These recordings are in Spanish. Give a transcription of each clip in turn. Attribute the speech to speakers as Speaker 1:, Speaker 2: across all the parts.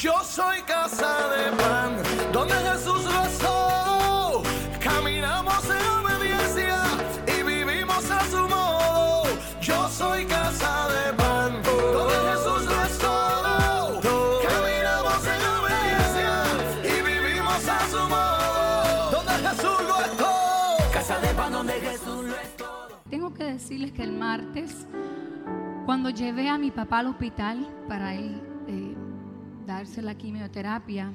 Speaker 1: Yo soy casa de pan, donde Jesús rezó. Caminamos en obediencia y vivimos a su modo. Yo soy casa de pan, donde Jesús rezó. Caminamos en obediencia y vivimos a su modo. Donde Jesús lo es todo. Casa de pan, donde Jesús lo es todo.
Speaker 2: Tengo que decirles que el martes, cuando llevé a mi papá al hospital para él darse la quimioterapia,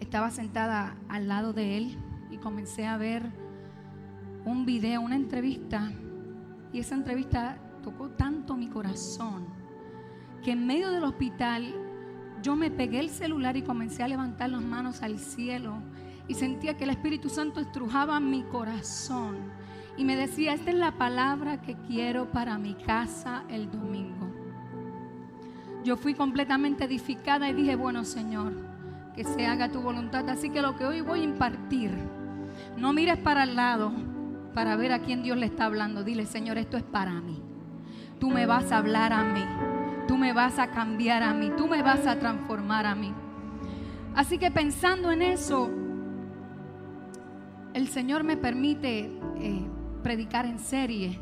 Speaker 2: estaba sentada al lado de él y comencé a ver un video, una entrevista, y esa entrevista tocó tanto mi corazón que en medio del hospital yo me pegué el celular y comencé a levantar las manos al cielo y sentía que el Espíritu Santo estrujaba mi corazón y me decía, esta es la palabra que quiero para mi casa el domingo. Yo fui completamente edificada y dije, bueno Señor, que se haga tu voluntad. Así que lo que hoy voy a impartir, no mires para el lado para ver a quién Dios le está hablando. Dile, Señor, esto es para mí. Tú me vas a hablar a mí. Tú me vas a cambiar a mí. Tú me vas a transformar a mí. Así que pensando en eso, el Señor me permite eh, predicar en serie,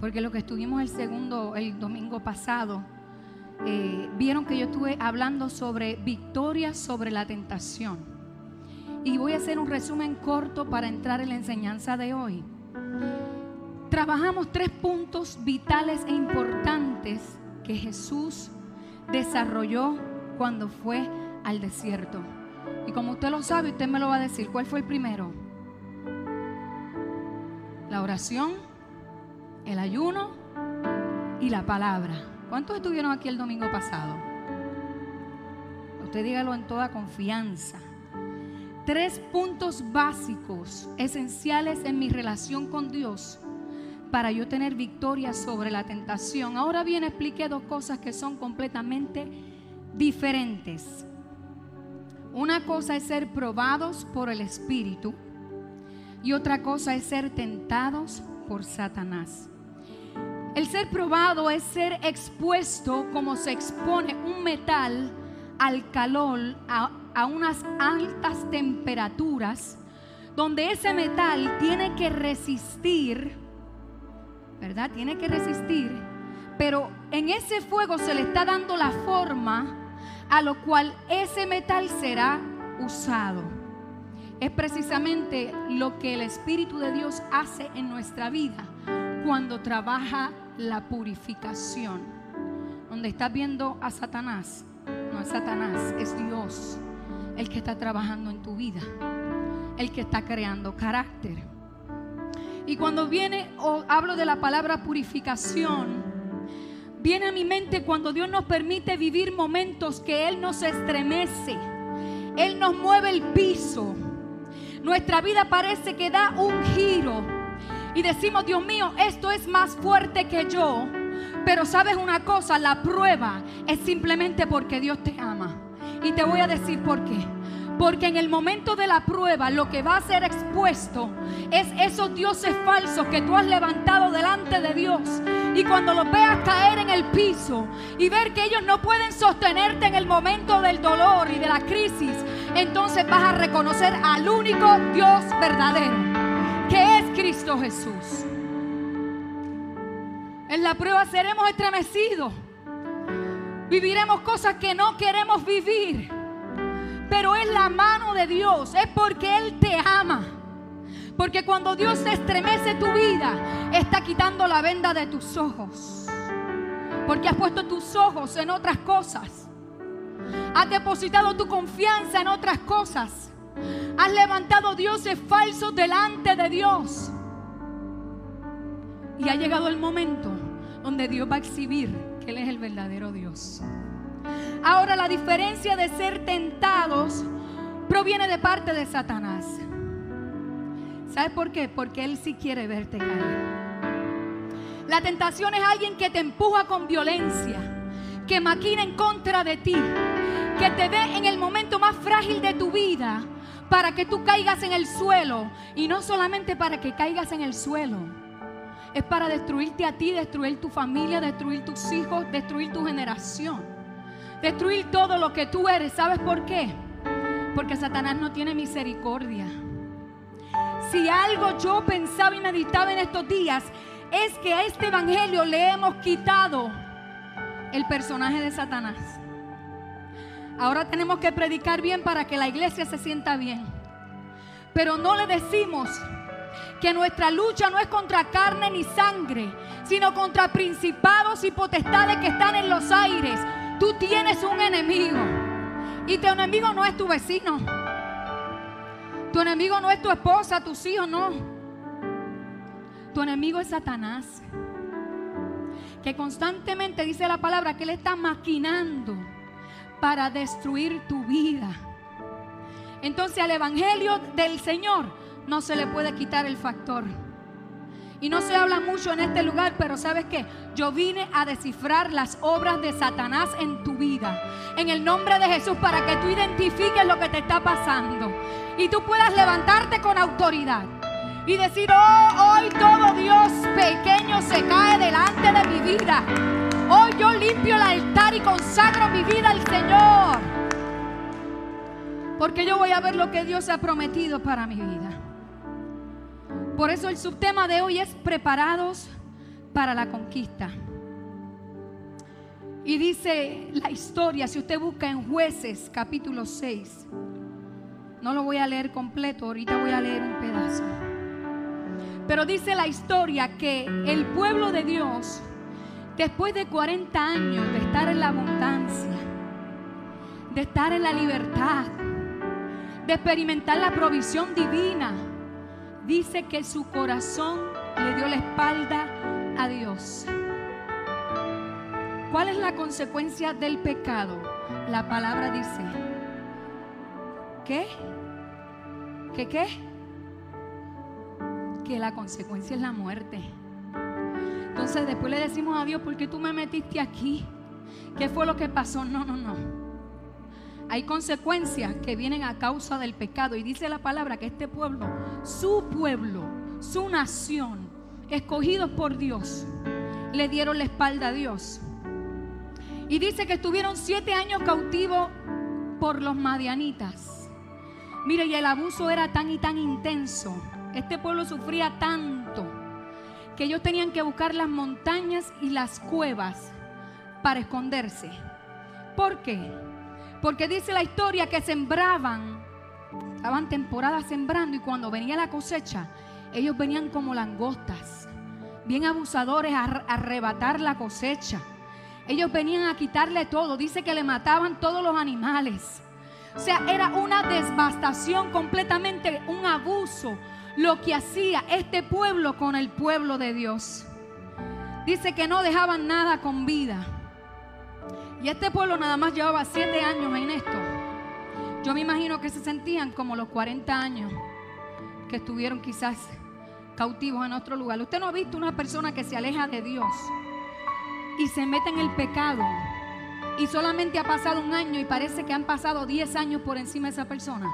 Speaker 2: porque lo que estuvimos el segundo, el domingo pasado, eh, vieron que yo estuve hablando sobre victoria sobre la tentación. Y voy a hacer un resumen corto para entrar en la enseñanza de hoy. Trabajamos tres puntos vitales e importantes que Jesús desarrolló cuando fue al desierto. Y como usted lo sabe, usted me lo va a decir, ¿cuál fue el primero? La oración, el ayuno y la palabra. ¿Cuántos estuvieron aquí el domingo pasado? Usted dígalo en toda confianza. Tres puntos básicos, esenciales en mi relación con Dios para yo tener victoria sobre la tentación. Ahora bien, expliqué dos cosas que son completamente diferentes. Una cosa es ser probados por el Espíritu y otra cosa es ser tentados por Satanás. El ser probado es ser expuesto como se expone un metal al calor a, unas altas temperaturas, donde ese metal tiene que resistir, ¿verdad? Tiene que resistir, pero en ese fuego se le está dando la forma a lo cual ese metal será usado. Es precisamente lo que el Espíritu de Dios hace en nuestra vida cuando trabaja la purificación. Donde estás viendo a Satanás, no es Satanás, es Dios el que está trabajando en tu vida, el que está creando carácter. Y cuando viene o hablo de la palabra purificación, viene a mi mente cuando Dios nos permite vivir momentos que Él nos estremece, Él nos mueve el piso. Nuestra vida parece que da un giro y decimos, Dios mío, esto es más fuerte que yo. Pero sabes una cosa, la prueba es simplemente porque Dios te ama. Y te voy a decir por qué. Porque en el momento de la prueba lo que va a ser expuesto es esos dioses falsos que tú has levantado delante de Dios. Y cuando los veas caer en el piso y ver que ellos no pueden sostenerte en el momento del dolor y de la crisis, entonces vas a reconocer al único Dios verdadero, que es Cristo Jesús. En la prueba seremos estremecidos. Viviremos cosas que no queremos vivir. Pero es la mano de Dios. Es porque Él te ama. Porque cuando Dios estremece tu vida, está quitando la venda de tus ojos. Porque has puesto tus ojos en otras cosas. Has depositado tu confianza en otras cosas. Has levantado dioses falsos delante de Dios. Y ha llegado el momento donde Dios va a exhibir que Él es el verdadero Dios. Ahora la diferencia de ser tentados proviene de parte de Satanás. ¿Sabes por qué? Porque Él sí quiere verte caer. La tentación es alguien que te empuja con violencia, que maquina en contra de ti, que te ve en el momento más frágil de tu vida para que tú caigas en el suelo. Y no solamente para que caigas en el suelo, es para destruirte a ti, destruir tu familia, destruir tus hijos, destruir tu generación. destruir todo lo que tú eres. ¿Sabes por qué? Porque Satanás no tiene misericordia. Si algo yo pensaba y meditaba en estos días es que a este evangelio le hemos quitado el personaje de Satanás. Ahora tenemos que predicar bien para que la iglesia se sienta bien. Pero no le decimos que nuestra lucha no es contra carne ni sangre, sino contra principados y potestades que están en los aires. Tú tienes un enemigo. Y tu enemigo no es tu vecino. Tu enemigo no es tu esposa, tus hijos, no. Tu enemigo es Satanás. Que constantemente dice la palabra que él está maquinando para destruir tu vida. Entonces al Evangelio del Señor no se le puede quitar el factor. Y no se habla mucho en este lugar, pero sabes que yo vine a descifrar las obras de Satanás en tu vida. En el nombre de Jesús, para que tú identifiques lo que te está pasando. Y tú puedas levantarte con autoridad. Y decir, oh, hoy todo Dios pequeño se cae delante de mi vida. Hoy yo limpio el altar y consagro mi vida al Señor. Porque yo voy a ver lo que Dios ha prometido para mi vida. Por eso el subtema de hoy es preparados para la conquista. Y dice la historia, si usted busca en jueces capítulo 6, no lo voy a leer completo, ahorita voy a leer un pedazo. Pero dice la historia que el pueblo de Dios, después de 40 años de estar en la abundancia, de estar en la libertad, de experimentar la provisión divina, dice que su corazón le dio la espalda a Dios. ¿Cuál es la consecuencia del pecado? La palabra dice, ¿qué? ¿Qué qué? Que la consecuencia es la muerte. Entonces después le decimos a Dios, ¿por qué tú me metiste aquí? ¿Qué fue lo que pasó? No, no, no. Hay consecuencias que vienen a causa del pecado. Y dice la palabra que este pueblo, su pueblo, su nación, escogidos por Dios, le dieron la espalda a Dios. Y dice que estuvieron siete años cautivos por los madianitas. Mire, y el abuso era tan y tan intenso. Este pueblo sufría tanto que ellos tenían que buscar las montañas y las cuevas para esconderse. ¿Por qué? Porque dice la historia que sembraban, estaban temporadas sembrando y cuando venía la cosecha, ellos venían como langostas, bien abusadores a arrebatar la cosecha. Ellos venían a quitarle todo, dice que le mataban todos los animales. O sea, era una devastación completamente, un abuso, lo que hacía este pueblo con el pueblo de Dios. Dice que no dejaban nada con vida. Y este pueblo nada más llevaba siete años en esto. Yo me imagino que se sentían como los 40 años que estuvieron quizás cautivos en otro lugar. Usted no ha visto una persona que se aleja de Dios y se mete en el pecado y solamente ha pasado un año y parece que han pasado 10 años por encima de esa persona.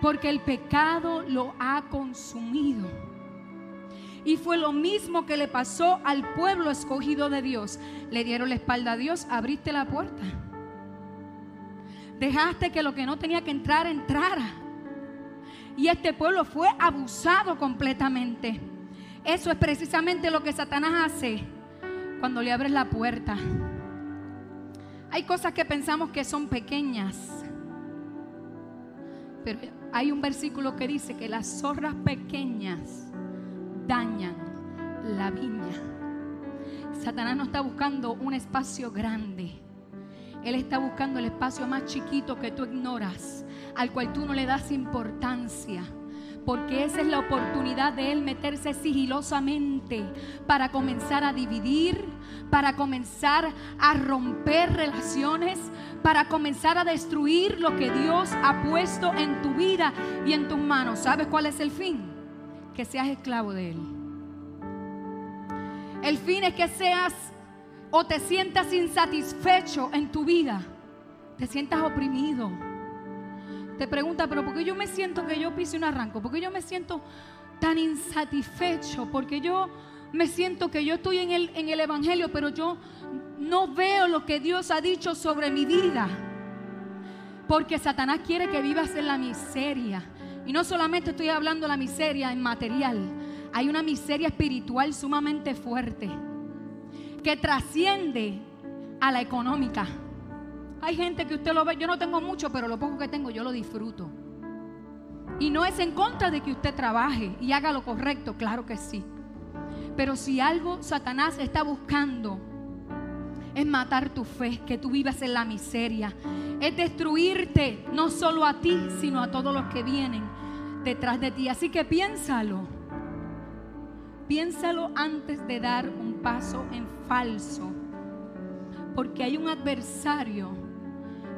Speaker 2: Porque el pecado lo ha consumido. Y fue lo mismo que le pasó al pueblo escogido de Dios. Le dieron la espalda a Dios, abriste la puerta. Dejaste que lo que no tenía que entrar entrara. Y este pueblo fue abusado completamente. Eso es precisamente lo que Satanás hace cuando le abres la puerta. Hay cosas que pensamos que son pequeñas. Pero hay un versículo que dice que las zorras pequeñas dañan la viña. Satanás no está buscando un espacio grande. Él está buscando el espacio más chiquito que tú ignoras, al cual tú no le das importancia. Porque esa es la oportunidad de Él meterse sigilosamente para comenzar a dividir, para comenzar a romper relaciones, para comenzar a destruir lo que Dios ha puesto en tu vida y en tus manos. ¿Sabes cuál es el fin? que seas esclavo de Él. El fin es que seas o te sientas insatisfecho en tu vida, te sientas oprimido. Te pregunta, pero ¿por qué yo me siento que yo pise un arranco? ¿Por qué yo me siento tan insatisfecho? Porque yo me siento que yo estoy en el, en el Evangelio, pero yo no veo lo que Dios ha dicho sobre mi vida. Porque Satanás quiere que vivas en la miseria. Y no solamente estoy hablando de la miseria en material, hay una miseria espiritual sumamente fuerte que trasciende a la económica. Hay gente que usted lo ve, yo no tengo mucho, pero lo poco que tengo yo lo disfruto. Y no es en contra de que usted trabaje y haga lo correcto, claro que sí. Pero si algo Satanás está buscando es matar tu fe, que tú vivas en la miseria, es destruirte no solo a ti, sino a todos los que vienen detrás de ti. Así que piénsalo. Piénsalo antes de dar un paso en falso. Porque hay un adversario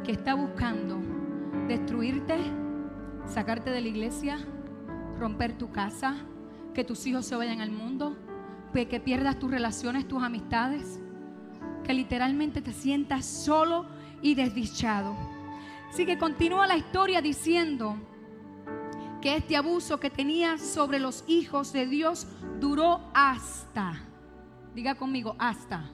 Speaker 2: que está buscando destruirte, sacarte de la iglesia, romper tu casa, que tus hijos se vayan al mundo, que pierdas tus relaciones, tus amistades, que literalmente te sientas solo y desdichado. Así que continúa la historia diciendo que este abuso que tenía sobre los hijos de Dios duró hasta, diga conmigo, hasta.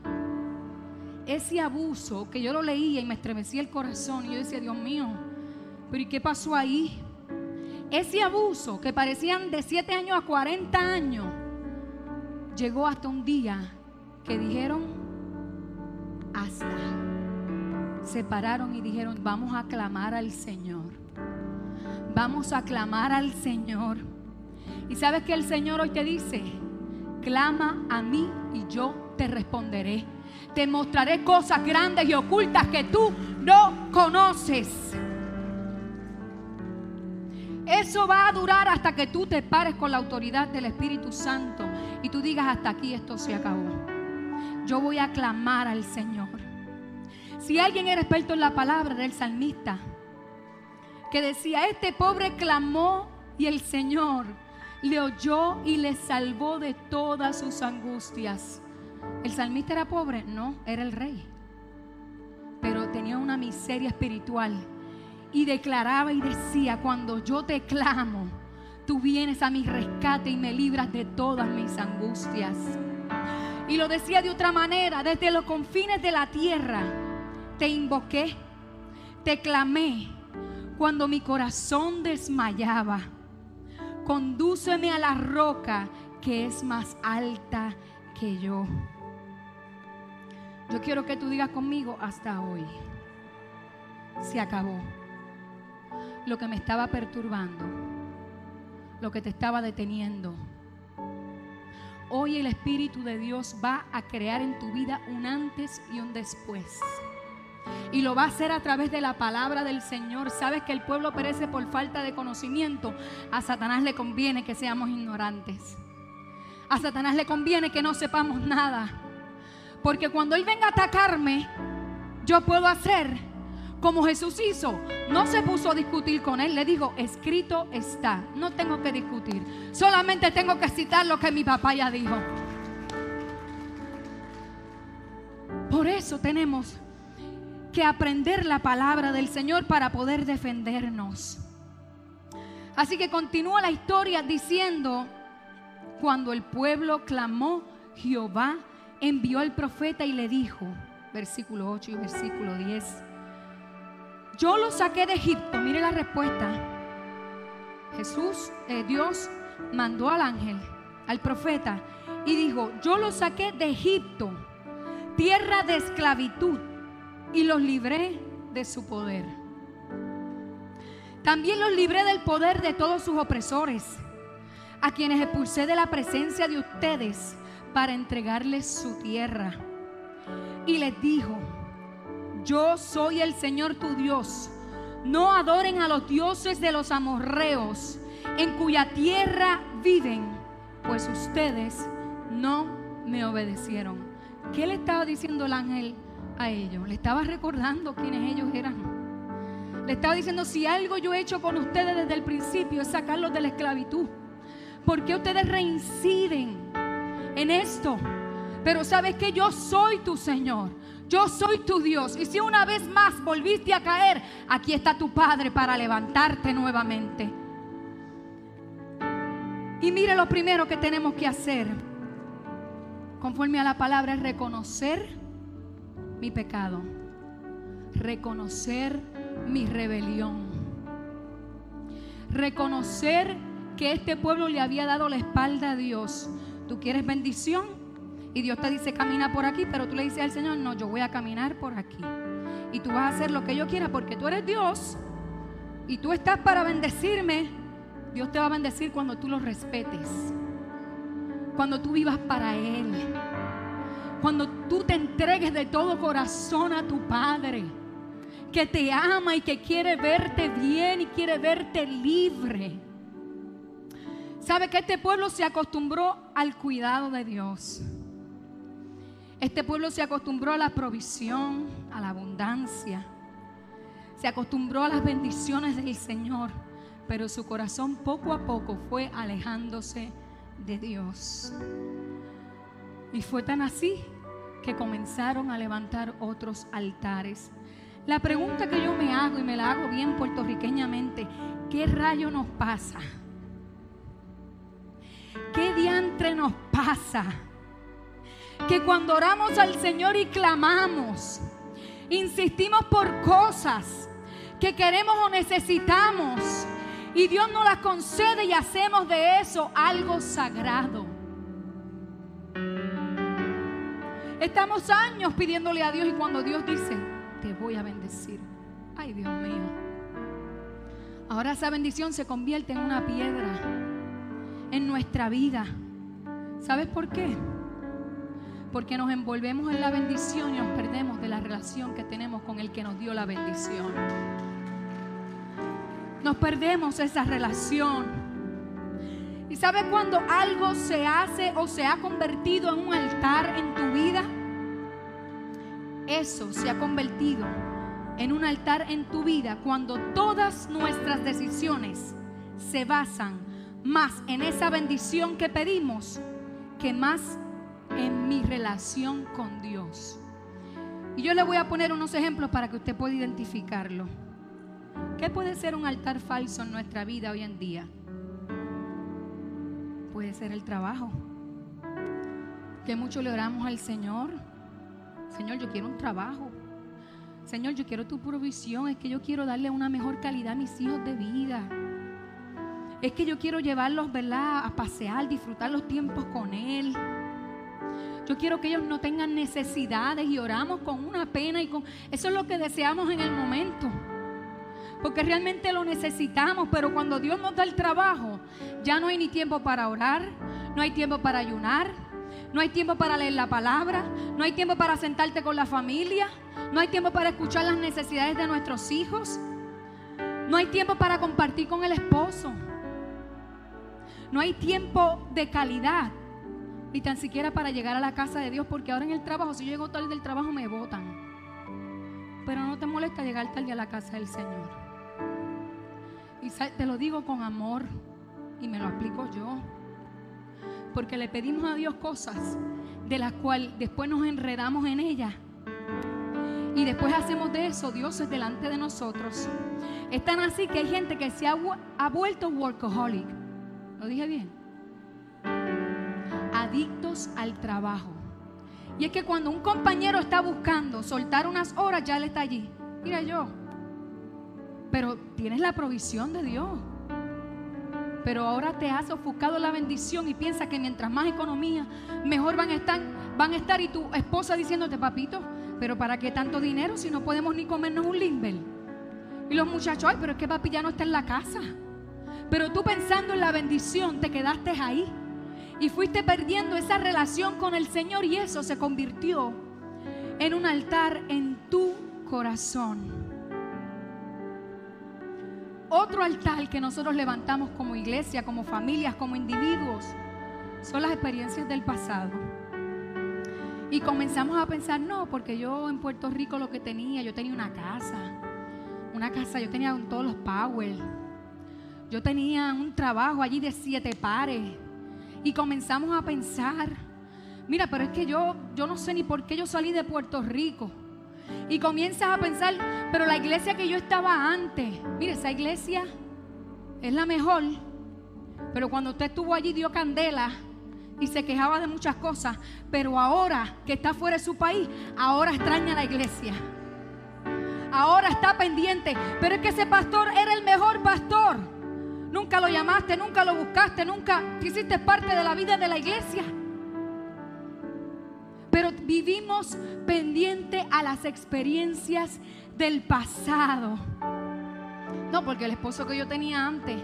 Speaker 2: Ese abuso que yo lo leía y me estremecía el corazón y yo decía, Dios mío, pero ¿y qué pasó ahí? Ese abuso que parecían de 7 años a 40 años, llegó hasta un día que dijeron, hasta. Se pararon y dijeron, vamos a clamar al Señor. Vamos a clamar al Señor. Y sabes que el Señor hoy te dice, clama a mí y yo te responderé. Te mostraré cosas grandes y ocultas que tú no conoces. Eso va a durar hasta que tú te pares con la autoridad del Espíritu Santo y tú digas hasta aquí esto se acabó. Yo voy a clamar al Señor. Si alguien era experto en la palabra del salmista, que decía, este pobre clamó y el Señor le oyó y le salvó de todas sus angustias. ¿El salmista era pobre? No, era el rey. Pero tenía una miseria espiritual y declaraba y decía, cuando yo te clamo, tú vienes a mi rescate y me libras de todas mis angustias. Y lo decía de otra manera, desde los confines de la tierra, te invoqué, te clamé cuando mi corazón desmayaba. Condúceme a la roca que es más alta que yo. Yo quiero que tú digas conmigo hasta hoy. Se acabó lo que me estaba perturbando, lo que te estaba deteniendo. Hoy el Espíritu de Dios va a crear en tu vida un antes y un después. Y lo va a hacer a través de la palabra del Señor. Sabes que el pueblo perece por falta de conocimiento. A Satanás le conviene que seamos ignorantes. A Satanás le conviene que no sepamos nada. Porque cuando Él venga a atacarme, yo puedo hacer como Jesús hizo. No se puso a discutir con él, le dijo, escrito está, no tengo que discutir, solamente tengo que citar lo que mi papá ya dijo. Por eso tenemos que aprender la palabra del Señor para poder defendernos. Así que continúa la historia diciendo, cuando el pueblo clamó, Jehová envió al profeta y le dijo, versículo 8 y versículo 10, yo lo saqué de Egipto. Mire la respuesta. Jesús, eh, Dios mandó al ángel, al profeta, y dijo, yo lo saqué de Egipto, tierra de esclavitud, y los libré de su poder. También los libré del poder de todos sus opresores, a quienes expulsé de la presencia de ustedes para entregarles su tierra. Y les dijo, yo soy el Señor tu Dios. No adoren a los dioses de los amorreos, en cuya tierra viven, pues ustedes no me obedecieron. ¿Qué le estaba diciendo el ángel a ellos? Le estaba recordando quiénes ellos eran. Le estaba diciendo, si algo yo he hecho con ustedes desde el principio es sacarlos de la esclavitud. ¿Por qué ustedes reinciden en esto? Pero sabes que yo soy tu Señor. Yo soy tu Dios. Y si una vez más volviste a caer, aquí está tu Padre para levantarte nuevamente. Y mire lo primero que tenemos que hacer, conforme a la palabra, es reconocer mi pecado, reconocer mi rebelión, reconocer que este pueblo le había dado la espalda a Dios. ¿Tú quieres bendición? Y Dios te dice, camina por aquí, pero tú le dices al Señor, no, yo voy a caminar por aquí. Y tú vas a hacer lo que yo quiera porque tú eres Dios y tú estás para bendecirme. Dios te va a bendecir cuando tú lo respetes, cuando tú vivas para Él, cuando tú te entregues de todo corazón a tu Padre, que te ama y que quiere verte bien y quiere verte libre. ¿Sabe que este pueblo se acostumbró al cuidado de Dios? Este pueblo se acostumbró a la provisión, a la abundancia. Se acostumbró a las bendiciones del Señor, pero su corazón poco a poco fue alejándose de Dios. Y fue tan así que comenzaron a levantar otros altares. La pregunta que yo me hago y me la hago bien puertorriqueñamente, ¿qué rayo nos pasa? ¿Qué diantre nos pasa? Que cuando oramos al Señor y clamamos, insistimos por cosas que queremos o necesitamos y Dios nos las concede y hacemos de eso algo sagrado. Estamos años pidiéndole a Dios y cuando Dios dice, te voy a bendecir. Ay, Dios mío. Ahora esa bendición se convierte en una piedra en nuestra vida. ¿Sabes por qué? Porque nos envolvemos en la bendición y nos perdemos de la relación que tenemos con el que nos dio la bendición. Nos perdemos esa relación. ¿Y sabes cuando algo se hace o se ha convertido en un altar en tu vida? Eso se ha convertido en un altar en tu vida cuando todas nuestras decisiones se basan más en esa bendición que pedimos que más en mi relación con Dios. Y yo le voy a poner unos ejemplos para que usted pueda identificarlo. ¿Qué puede ser un altar falso en nuestra vida hoy en día? Puede ser el trabajo. Que mucho le oramos al Señor. Señor, yo quiero un trabajo. Señor, yo quiero tu provisión. Es que yo quiero darle una mejor calidad a mis hijos de vida. Es que yo quiero llevarlos, ¿verdad? A pasear, disfrutar los tiempos con Él. Yo quiero que ellos no tengan necesidades y oramos con una pena y con... Eso es lo que deseamos en el momento. Porque realmente lo necesitamos, pero cuando Dios nos da el trabajo, ya no hay ni tiempo para orar, no hay tiempo para ayunar, no hay tiempo para leer la palabra, no hay tiempo para sentarte con la familia, no hay tiempo para escuchar las necesidades de nuestros hijos, no hay tiempo para compartir con el esposo. No hay tiempo de calidad, ni tan siquiera para llegar a la casa de Dios, porque ahora en el trabajo, si yo llego tarde del trabajo, me votan. Pero no te molesta llegar tarde a la casa del Señor. Y te lo digo con amor y me lo explico yo. Porque le pedimos a Dios cosas de las cuales después nos enredamos en ellas. Y después hacemos de eso dioses delante de nosotros. Es tan así que hay gente que se ha, ha vuelto workaholic ¿Lo dije bien? Adictos al trabajo. Y es que cuando un compañero está buscando soltar unas horas, ya él está allí. Mira yo. Pero tienes la provisión de Dios. Pero ahora te has ofuscado la bendición y piensa que mientras más economía, mejor van a estar, van a estar y tu esposa diciéndote, papito, pero ¿para qué tanto dinero si no podemos ni comernos un limbel? Y los muchachos, ay, pero es que papi ya no está en la casa. Pero tú pensando en la bendición te quedaste ahí y fuiste perdiendo esa relación con el Señor y eso se convirtió en un altar en tu corazón. Otro altar que nosotros levantamos como iglesia, como familias, como individuos, son las experiencias del pasado. Y comenzamos a pensar, no, porque yo en Puerto Rico lo que tenía, yo tenía una casa, una casa, yo tenía todos los power, yo tenía un trabajo allí de siete pares y comenzamos a pensar, mira, pero es que yo, yo no sé ni por qué yo salí de Puerto Rico. Y comienzas a pensar, pero la iglesia que yo estaba antes, mire, esa iglesia es la mejor. Pero cuando usted estuvo allí dio candela y se quejaba de muchas cosas, pero ahora que está fuera de su país, ahora extraña la iglesia. Ahora está pendiente, pero es que ese pastor era el mejor pastor. Nunca lo llamaste, nunca lo buscaste, nunca hiciste parte de la vida de la iglesia. Pero vivimos pendiente a las experiencias del pasado. No, porque el esposo que yo tenía antes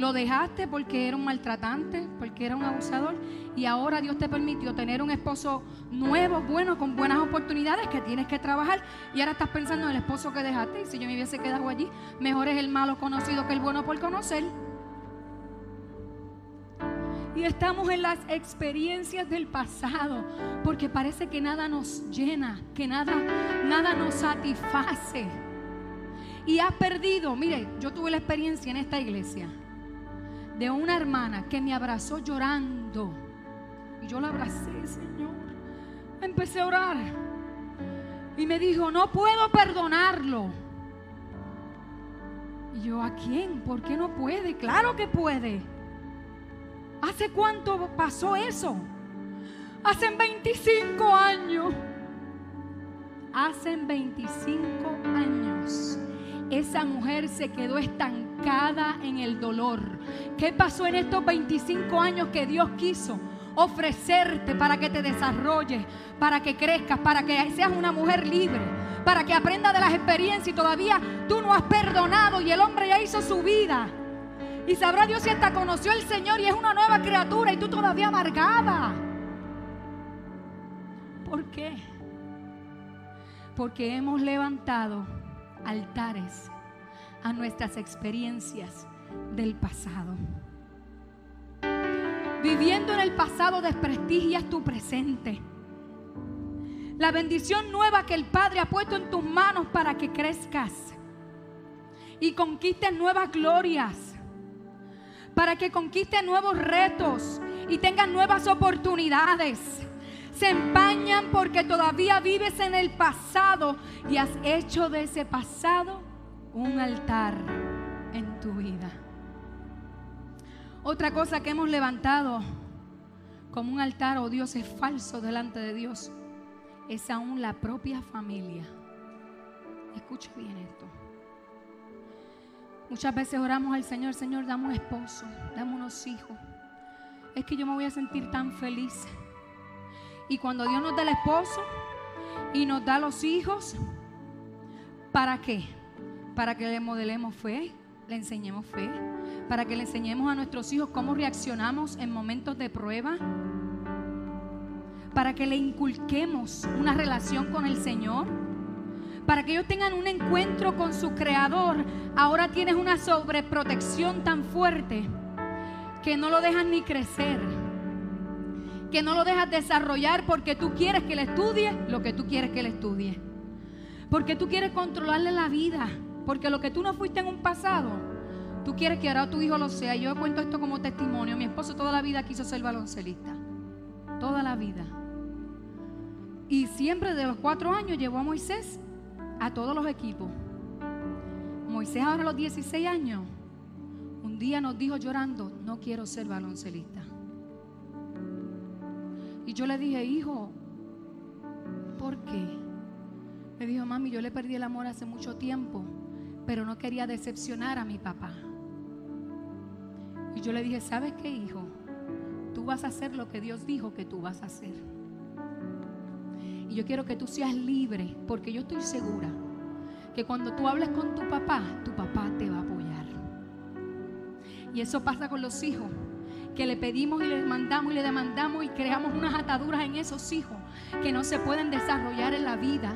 Speaker 2: lo dejaste porque era un maltratante, porque era un abusador. Y ahora Dios te permitió tener un esposo nuevo, bueno, con buenas oportunidades que tienes que trabajar. Y ahora estás pensando en el esposo que dejaste. Y si yo me hubiese quedado allí, mejor es el malo conocido que el bueno por conocer. Y estamos en las experiencias del pasado, porque parece que nada nos llena, que nada, nada nos satisface. Y has perdido, mire, yo tuve la experiencia en esta iglesia de una hermana que me abrazó llorando. Y yo la abracé, Señor. Empecé a orar. Y me dijo, no puedo perdonarlo. Y yo, ¿a quién? ¿Por qué no puede? Claro que puede. ¿Hace cuánto pasó eso? Hace 25 años. Hace 25 años esa mujer se quedó estancada en el dolor. ¿Qué pasó en estos 25 años que Dios quiso? ofrecerte para que te desarrolles, para que crezcas, para que seas una mujer libre, para que aprendas de las experiencias y todavía tú no has perdonado y el hombre ya hizo su vida. Y sabrá Dios si hasta conoció al Señor y es una nueva criatura y tú todavía amargada. ¿Por qué? Porque hemos levantado altares a nuestras experiencias del pasado. Viviendo en el pasado desprestigias tu presente. La bendición nueva que el Padre ha puesto en tus manos para que crezcas y conquistes nuevas glorias, para que conquistes nuevos retos y tengas nuevas oportunidades se empañan porque todavía vives en el pasado y has hecho de ese pasado un altar en tu vida. Otra cosa que hemos levantado como un altar o oh Dios es falso delante de Dios es aún la propia familia. Escucha bien esto. Muchas veces oramos al Señor, Señor, dame un esposo, dame unos hijos. Es que yo me voy a sentir tan feliz y cuando Dios nos da el esposo y nos da los hijos, ¿para qué? Para que le modelemos fe, le enseñemos fe, para que le enseñemos a nuestros hijos cómo reaccionamos en momentos de prueba, para que le inculquemos una relación con el Señor, para que ellos tengan un encuentro con su Creador. Ahora tienes una sobreprotección tan fuerte que no lo dejan ni crecer que no lo dejas desarrollar porque tú quieres que le estudie lo que tú quieres que le estudie. Porque tú quieres controlarle la vida. Porque lo que tú no fuiste en un pasado, tú quieres que ahora tu hijo lo sea. Yo cuento esto como testimonio. Mi esposo toda la vida quiso ser baloncelista. Toda la vida. Y siempre de los cuatro años llevó a Moisés a todos los equipos. Moisés ahora a los 16 años, un día nos dijo llorando, no quiero ser baloncelista. Y yo le dije, hijo, ¿por qué? Me dijo, mami, yo le perdí el amor hace mucho tiempo, pero no quería decepcionar a mi papá. Y yo le dije, ¿sabes qué, hijo? Tú vas a hacer lo que Dios dijo que tú vas a hacer. Y yo quiero que tú seas libre, porque yo estoy segura que cuando tú hables con tu papá, tu papá te va a apoyar. Y eso pasa con los hijos que le pedimos y le demandamos y le demandamos y creamos unas ataduras en esos hijos que no se pueden desarrollar en la vida.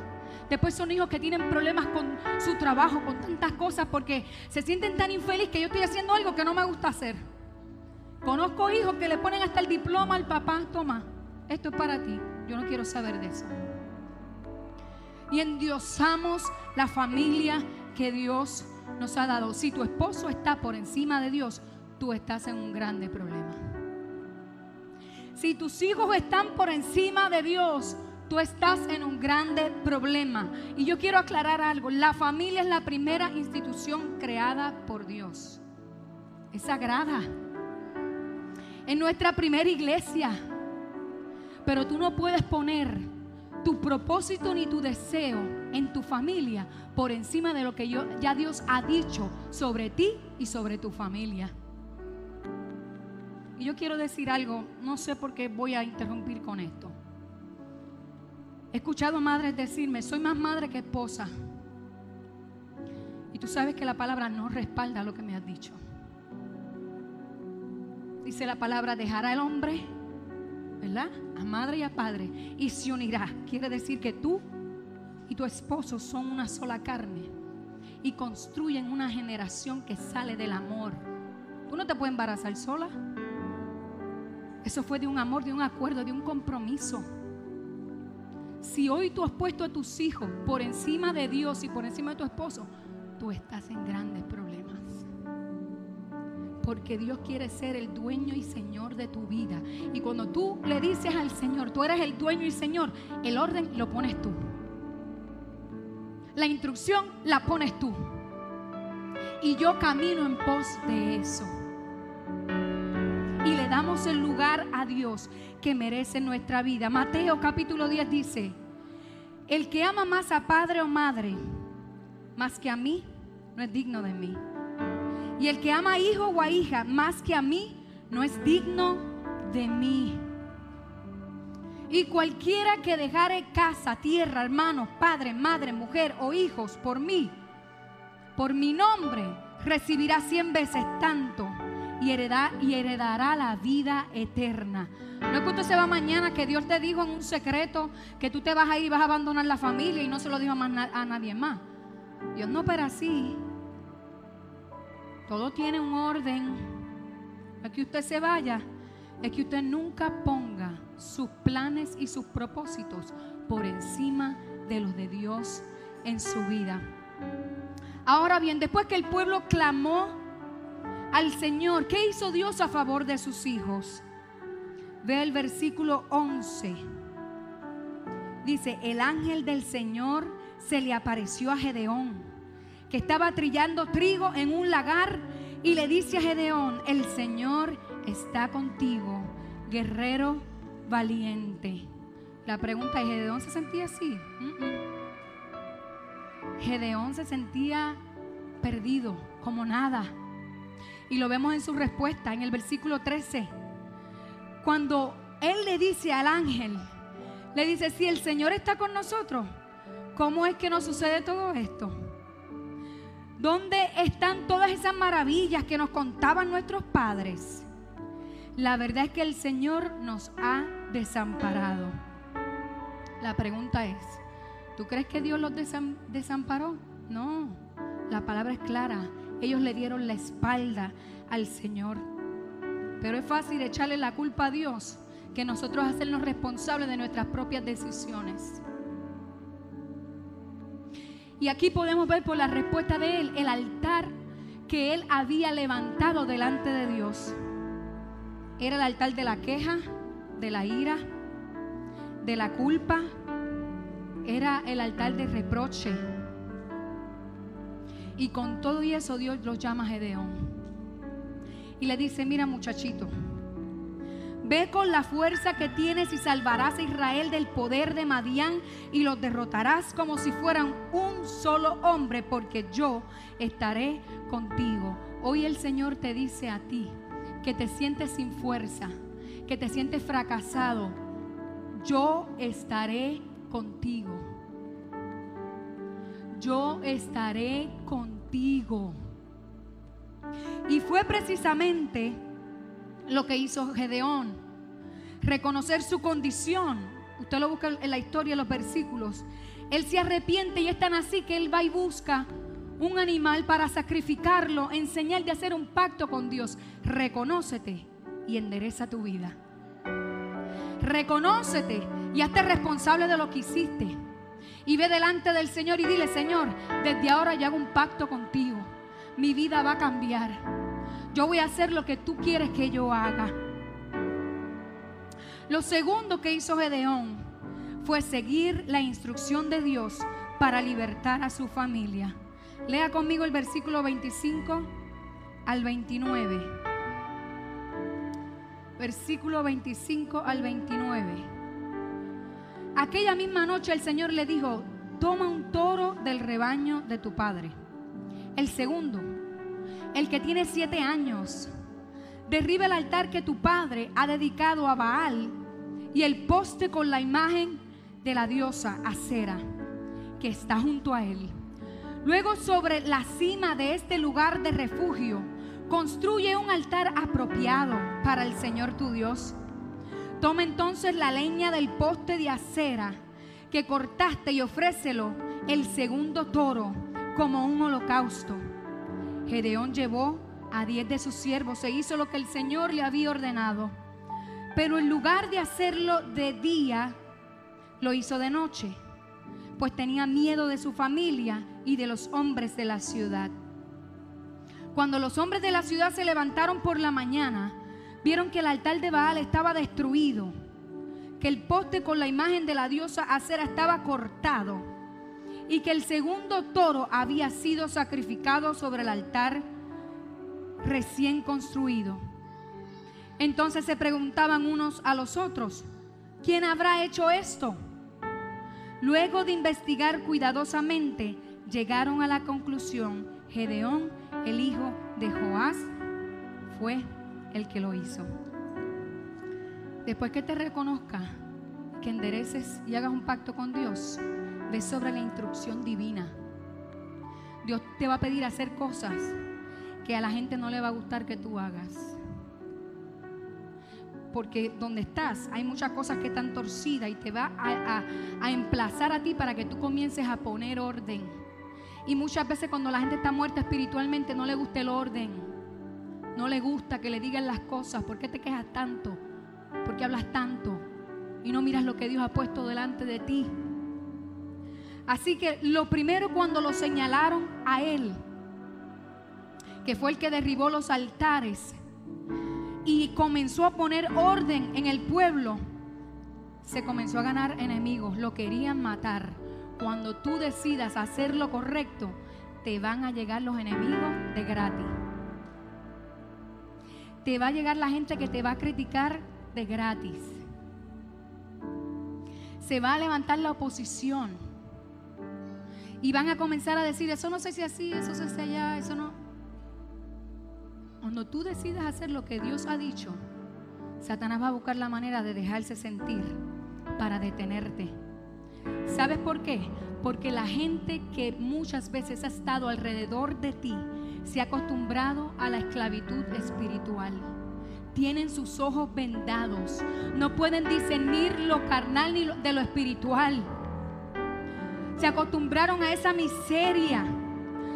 Speaker 2: Después son hijos que tienen problemas con su trabajo, con tantas cosas, porque se sienten tan infelices que yo estoy haciendo algo que no me gusta hacer. Conozco hijos que le ponen hasta el diploma al papá, toma, esto es para ti, yo no quiero saber de eso. Y endiosamos la familia que Dios nos ha dado. Si tu esposo está por encima de Dios, tú estás en un grande problema. Si tus hijos están por encima de Dios, tú estás en un grande problema. Y yo quiero aclarar algo. La familia es la primera institución creada por Dios. Es sagrada. en nuestra primera iglesia. Pero tú no puedes poner tu propósito ni tu deseo en tu familia por encima de lo que ya Dios ha dicho sobre ti y sobre tu familia. Y yo quiero decir algo, no sé por qué voy a interrumpir con esto. He escuchado madres decirme, soy más madre que esposa. Y tú sabes que la palabra no respalda lo que me has dicho. Dice la palabra, dejará el hombre, ¿verdad? A madre y a padre, y se unirá. Quiere decir que tú y tu esposo son una sola carne y construyen una generación que sale del amor. Tú no te puedes embarazar sola. Eso fue de un amor, de un acuerdo, de un compromiso. Si hoy tú has puesto a tus hijos por encima de Dios y por encima de tu esposo, tú estás en grandes problemas. Porque Dios quiere ser el dueño y Señor de tu vida. Y cuando tú le dices al Señor, tú eres el dueño y Señor, el orden lo pones tú. La instrucción la pones tú. Y yo camino en pos de eso. Y le damos el lugar a Dios que merece nuestra vida. Mateo capítulo 10 dice, el que ama más a padre o madre, más que a mí, no es digno de mí. Y el que ama a hijo o a hija más que a mí, no es digno de mí. Y cualquiera que dejare casa, tierra, hermanos, padre, madre, mujer o hijos por mí, por mi nombre, recibirá cien veces tanto y, heredará la vida eterna. No es que usted se va mañana, que Dios te dijo en un secreto que tú te vas a ir y vas a abandonar la familia y no se lo dijo a nadie más. Dios no opera así. Todo tiene un orden. No es que usted se vaya, es que usted nunca ponga sus planes y sus propósitos por encima de los de Dios en su vida. Ahora bien, después que el pueblo clamó al Señor, ¿qué hizo Dios a favor de sus hijos? Ve el versículo 11. Dice, el ángel del Señor se le apareció a Gedeón, que estaba trillando trigo en un lagar, y le dice a Gedeón, el Señor está contigo, guerrero valiente. La pregunta es, ¿Gedeón se sentía así? Gedeón se sentía perdido, como nada. Y lo vemos en su respuesta, en el versículo 13. Cuando él le dice al ángel, le dice, si el Señor está con nosotros, ¿cómo es que nos sucede todo esto? ¿Dónde están todas esas maravillas que nos contaban nuestros padres? La verdad es que el Señor nos ha desamparado. La pregunta es, ¿tú crees que Dios los desamparó? No, la palabra es clara. Ellos le dieron la espalda al Señor. Pero es fácil echarle la culpa a Dios que nosotros hacernos responsables de nuestras propias decisiones. Y aquí podemos ver por la respuesta de él el altar que él había levantado delante de Dios. Era el altar de la queja, de la ira, de la culpa. Era el altar de reproche. Y con todo y eso Dios los llama Gedeón. Y le dice, mira muchachito, ve con la fuerza que tienes y salvarás a Israel del poder de Madián y los derrotarás como si fueran un solo hombre, porque yo estaré contigo. Hoy el Señor te dice a ti, que te sientes sin fuerza, que te sientes fracasado, yo estaré contigo. Yo estaré contigo. Y fue precisamente lo que hizo Gedeón, reconocer su condición. Usted lo busca en la historia, en los versículos. Él se arrepiente y es tan así que él va y busca un animal para sacrificarlo en señal de hacer un pacto con Dios. Reconócete y endereza tu vida. Reconócete y hazte responsable de lo que hiciste. Y ve delante del Señor y dile, Señor, desde ahora yo hago un pacto contigo. Mi vida va a cambiar. Yo voy a hacer lo que tú quieres que yo haga. Lo segundo que hizo Gedeón fue seguir la instrucción de Dios para libertar a su familia. Lea conmigo el versículo 25 al 29. versículo 25 al 29. Aquella misma noche el Señor le dijo, toma un toro del rebaño de tu padre. El segundo, el que tiene siete años, derriba el altar que tu padre ha dedicado a Baal y el poste con la imagen de la diosa Acera que está junto a él. Luego sobre la cima de este lugar de refugio, construye un altar apropiado para el Señor tu Dios. Toma entonces la leña del poste de acera que cortaste y ofrécelo el segundo toro como un holocausto. Gedeón llevó a diez de sus siervos e hizo lo que el Señor le había ordenado. Pero en lugar de hacerlo de día, lo hizo de noche, pues tenía miedo de su familia y de los hombres de la ciudad. Cuando los hombres de la ciudad se levantaron por la mañana, vieron que el altar de Baal estaba destruido, que el poste con la imagen de la diosa Acera estaba cortado y que el segundo toro había sido sacrificado sobre el altar recién construido. Entonces se preguntaban unos a los otros, ¿quién habrá hecho esto? Luego de investigar cuidadosamente, llegaron a la conclusión, Gedeón, el hijo de Joás, fue el que lo hizo. Después que te reconozca, que endereces y hagas un pacto con Dios, ve sobre la instrucción divina. Dios te va a pedir hacer cosas que a la gente no le va a gustar que tú hagas. Porque donde estás hay muchas cosas que están torcidas y te va a emplazar a ti para que tú comiences a poner orden. Y muchas veces cuando la gente está muerta espiritualmente no le gusta el orden. No le gusta que le digan las cosas. ¿Por qué te quejas tanto? ¿Por qué hablas tanto? Y no miras lo que Dios ha puesto delante de ti. Así que lo primero cuando lo señalaron a él, que fue el que derribó los altares y comenzó a poner orden en el pueblo, se comenzó a ganar enemigos, lo querían matar. Cuando tú decidas hacer lo correcto, te van a llegar los enemigos de gratis. Te va a llegar la gente que te va a criticar de gratis. Se va a levantar la oposición. Y van a comenzar a decir, eso no sé si así, eso se hace allá, eso no. Cuando tú decidas hacer lo que Dios ha dicho, Satanás va a buscar la manera de dejarse sentir para detenerte. ¿Sabes por qué? Porque la gente que muchas veces ha estado alrededor de ti se ha acostumbrado a la esclavitud espiritual. Tienen sus ojos vendados. No pueden discernir lo carnal ni de lo espiritual. Se acostumbraron a esa miseria.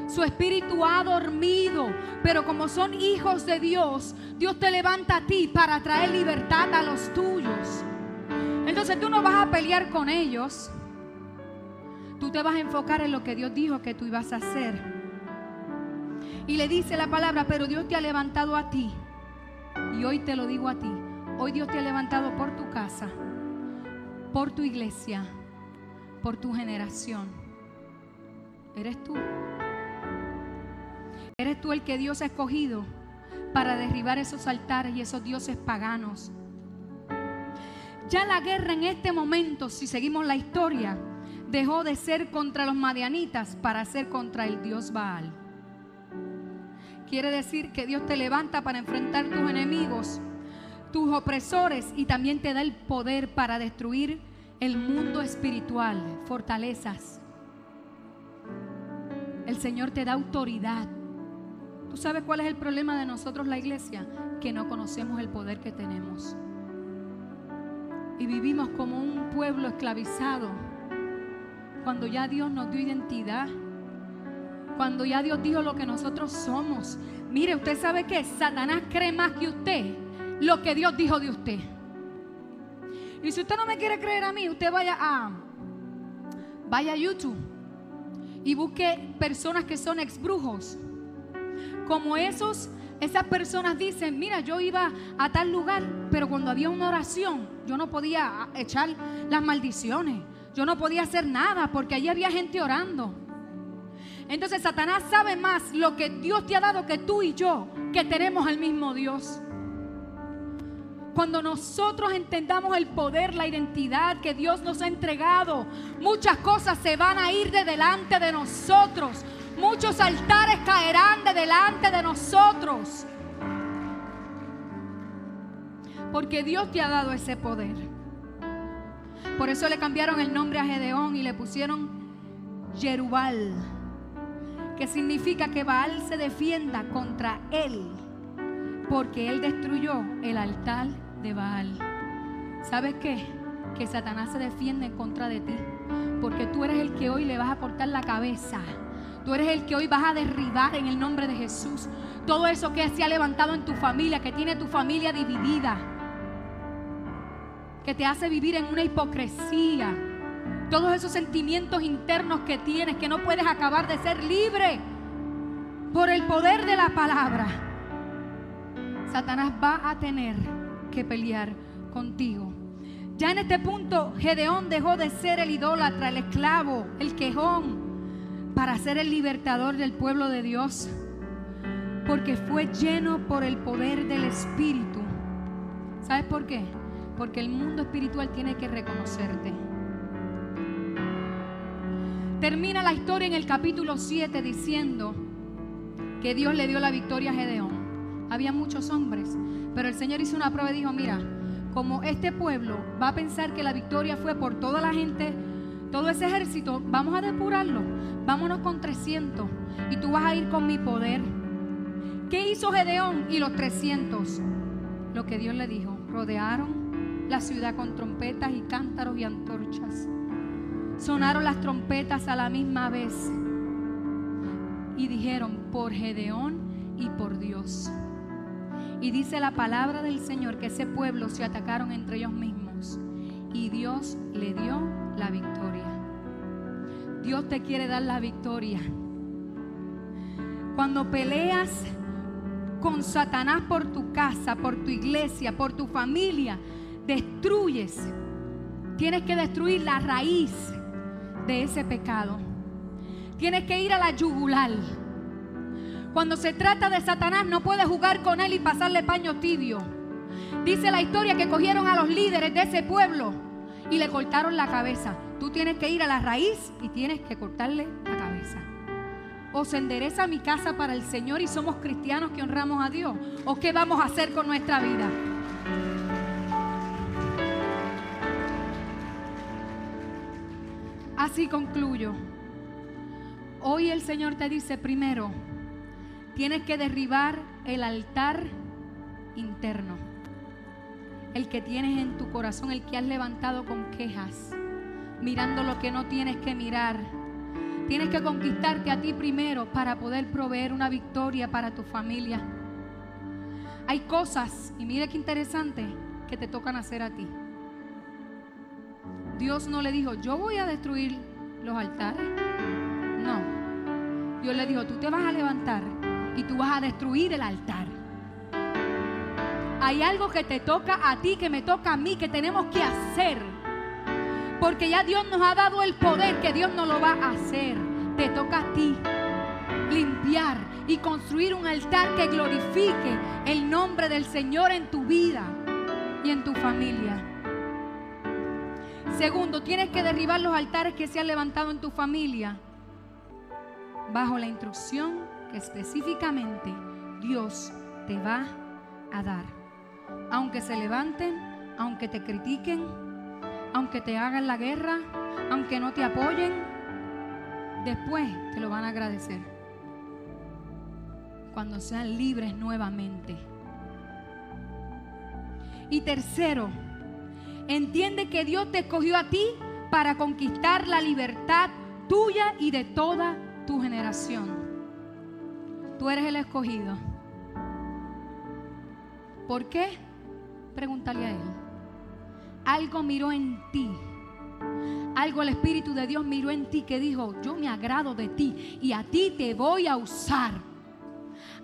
Speaker 2: Su espíritu ha dormido, pero como son hijos de Dios, Dios te levanta a ti para traer libertad a los tuyos. Entonces tú no vas a pelear con ellos. Tú te vas a enfocar en lo que Dios dijo que tú ibas a hacer. Y le dice la palabra, pero Dios te ha levantado a ti. Y hoy te lo digo a ti. Hoy Dios te ha levantado por tu casa, por tu iglesia, por tu generación. Eres tú. Eres tú el que Dios ha escogido para derribar esos altares y esos dioses paganos. Ya la guerra en este momento, si seguimos la historia, dejó de ser contra los madianitas para ser contra el Dios Baal. Quiere decir que Dios te levanta para enfrentar tus enemigos, tus opresores y también te da el poder para destruir el mundo espiritual, fortalezas. El Señor te da autoridad. ¿Tú sabes cuál es el problema de nosotros la iglesia? Que no conocemos el poder que tenemos. Y vivimos como un pueblo esclavizado cuando ya Dios nos dio identidad, cuando ya Dios dijo lo que nosotros somos. Mire, usted sabe que Satanás cree más que usted lo que Dios dijo de usted. Y si usted no me quiere creer a mí, usted vaya a vaya a YouTube y busque personas que son ex brujos. Como esos, esas personas dicen, mira, yo iba a tal lugar, pero cuando había una oración, yo no podía echar las maldiciones. Yo no podía hacer nada porque allí había gente orando. Entonces Satanás sabe más lo que Dios te ha dado que tú y yo, que tenemos al mismo Dios. cuando nosotros entendamos el poder, la identidad que Dios nos ha entregado, muchas cosas se van a ir de delante de nosotros. Muchos altares caerán de delante de nosotros. Porque Dios te ha dado ese poder. Por eso le cambiaron el nombre a Gedeón y le pusieron Jerubal, que significa que Baal se defienda contra él, porque él destruyó el altar de Baal. ¿Sabes qué? Que Satanás se defiende en contra de ti, porque tú eres el que hoy le vas a cortar la cabeza. Tú eres el que hoy vas a derribar en el nombre de Jesús todo eso que se ha levantado en tu familia, que tiene tu familia dividida, que te hace vivir en una hipocresía. Todos esos sentimientos internos que tienes, que no puedes acabar de ser libre por el poder de la palabra. Satanás va a tener que pelear contigo. Ya en este punto, Gedeón dejó de ser el idólatra, el esclavo, el quejón, para ser el libertador del pueblo de Dios, porque fue lleno por el poder del Espíritu. ¿Sabes por qué? Porque el mundo espiritual tiene que reconocerte. Termina la historia en el capítulo 7 diciendo que Dios le dio la victoria a Gedeón. Había muchos hombres, pero el Señor hizo una prueba y dijo, mira, como este pueblo va a pensar que la victoria fue por toda la gente, todo ese ejército, vamos a depurarlo. Vámonos con 300 y tú vas a ir con mi poder. ¿Qué hizo Gedeón y los 300? Lo que Dios le dijo. Rodearon la ciudad con trompetas y cántaros y antorchas. Sonaron las trompetas a la misma vez y dijeron, por Gedeón y por Dios. Y dice la palabra del Señor que ese pueblo se atacaron entre ellos mismos y Dios le dio la victoria. Dios te quiere dar la victoria. Cuando peleas con Satanás por tu casa, por tu iglesia, por tu familia, destruyes. Tienes que destruir la raíz de ese pecado. Tienes que ir a la yugular. Cuando se trata de Satanás no puedes jugar con él y pasarle paño tibio. Dice la historia que cogieron a los líderes de ese pueblo y le cortaron la cabeza. Tú tienes que ir a la raíz y tienes que cortarle la cabeza. O se endereza mi casa para el Señor y somos cristianos que honramos a Dios. ¿O qué vamos a hacer con nuestra vida? Así concluyo. Hoy el Señor te dice primero, tienes que derribar el altar interno. El que tienes en tu corazón, el que has levantado con quejas, mirando lo que no tienes que mirar. Tienes que conquistarte a ti primero para poder proveer una victoria para tu familia. Hay cosas, y mire qué interesante, que te tocan hacer a ti. Dios no le dijo, yo voy a destruir los altares. No. Dios le dijo, tú te vas a levantar y tú vas a destruir el altar. Hay algo que te toca a ti, que me toca a mí, que tenemos que hacer. Porque ya Dios nos ha dado el poder que Dios no lo va a hacer. Te toca a ti limpiar y construir un altar que glorifique el nombre del Señor en tu vida y en tu familia. Segundo, tienes que derribar los altares que se han levantado en tu familia bajo la instrucción que específicamente Dios te va a dar. Aunque se levanten, aunque te critiquen, aunque te hagan la guerra, aunque no te apoyen, después te lo van a agradecer. Cuando sean libres nuevamente. Y tercero, entiende que Dios te escogió a ti para conquistar la libertad tuya y de toda tu generación. Tú eres el escogido. ¿Por qué? Pregúntale a Él. Algo miró en ti. Algo el Espíritu de Dios miró en ti que dijo, yo me agrado de ti y a ti te voy a usar.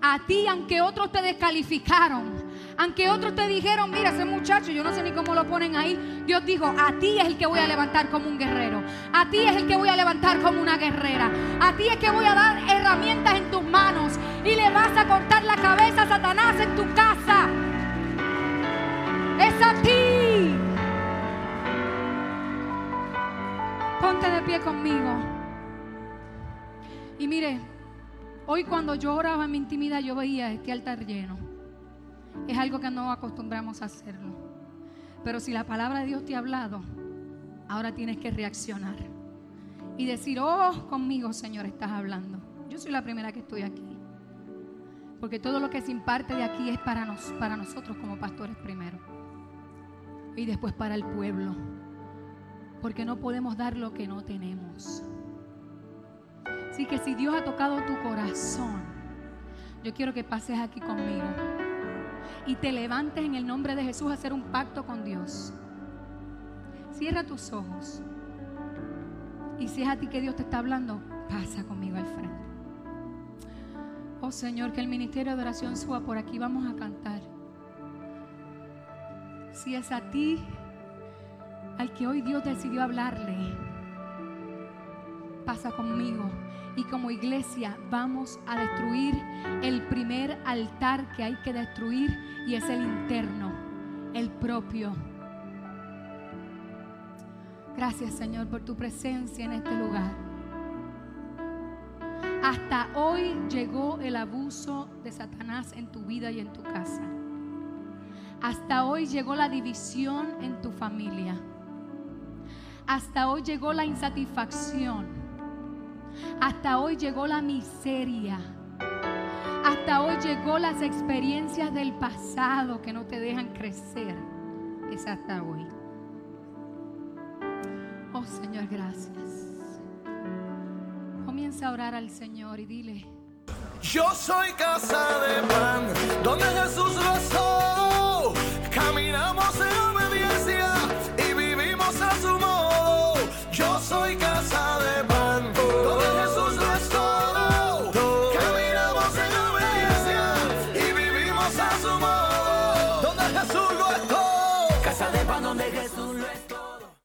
Speaker 2: A ti, aunque otros te descalificaron, aunque otros te dijeron, mira, ese muchacho, yo no sé ni cómo lo ponen ahí. Dios dijo, a ti es el que voy a levantar como un guerrero. A ti es el que voy a levantar como una guerrera. A ti es que voy a dar herramientas en tus manos. Y le vas a cortar la cabeza a Satanás en tu casa. Es a ti. Ponte de pie conmigo. Y mire, hoy cuando yo oraba en mi intimidad, yo veía este altar lleno. Es algo que no acostumbramos a hacerlo. Pero si la palabra de Dios te ha hablado, ahora tienes que reaccionar y decir, oh, conmigo, Señor, estás hablando. Yo soy la primera que estoy aquí. Porque todo lo que se imparte de aquí es para, nos, para nosotros como pastores primero. Y después para el pueblo. Porque no podemos dar lo que no tenemos. Así que si Dios ha tocado tu corazón, yo quiero que pases aquí conmigo. Y te levantes en el nombre de Jesús a hacer un pacto con Dios. Cierra tus ojos. Y si es a ti que Dios te está hablando, pasa conmigo al frente. Oh Señor, que el ministerio de oración suba por aquí. Vamos a cantar. Si es a ti al que hoy Dios decidió hablarle, pasa conmigo. Y como iglesia vamos a destruir el primer altar que hay que destruir y es el interno, el propio. Gracias Señor por tu presencia en este lugar. Hasta hoy llegó el abuso de Satanás en tu vida y en tu casa. Hasta hoy llegó la división en tu familia. Hasta hoy llegó la insatisfacción. Hasta hoy llegó la miseria. Hasta hoy llegó las experiencias del pasado que no te dejan crecer. Es hasta hoy. Oh Señor, gracias comienza a orar al Señor y dile.
Speaker 1: Yo soy casa de pan, donde Jesús rezó. Caminamos en